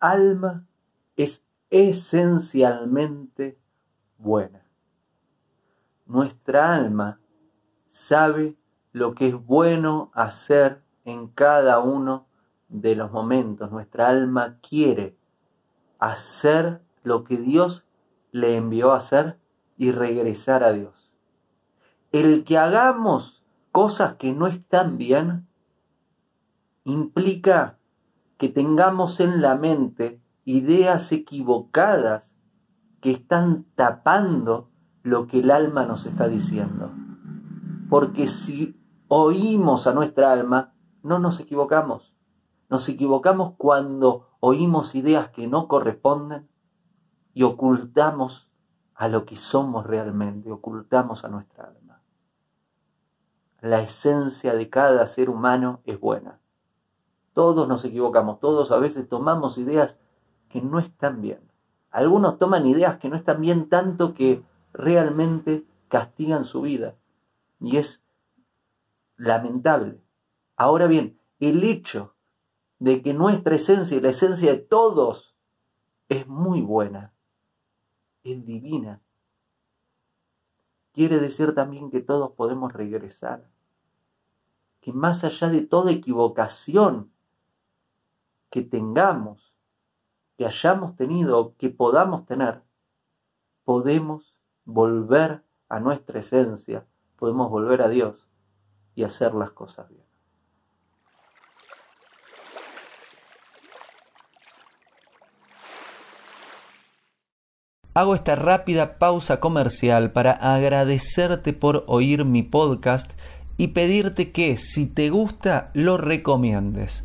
alma es esencialmente buena. Nuestra alma sabe lo que es bueno hacer en cada uno de los momentos. Nuestra alma quiere hacer lo que Dios le envió a hacer y regresar a Dios. El que hagamos cosas que no están bien implica que tengamos en la mente ideas equivocadas que están tapando lo que el alma nos está diciendo. Porque si oímos a nuestra alma, no nos equivocamos. Nos equivocamos cuando oímos ideas que no corresponden y ocultamos a lo que somos realmente, ocultamos a nuestra alma. La esencia de cada ser humano es buena. Todos nos equivocamos, todos a veces tomamos ideas que no están bien. Algunos toman ideas que no están bien tanto que realmente castigan su vida. Y es lamentable. Ahora bien, el hecho de que nuestra esencia y la esencia de todos es muy buena, es divina, quiere decir también que todos podemos regresar, que más allá de toda equivocación que tengamos, que hayamos tenido, que podamos tener, podemos volver a nuestra esencia, podemos volver a Dios y hacer las cosas bien. Hago esta rápida pausa comercial para agradecerte por oír mi podcast y pedirte que si te gusta lo recomiendes.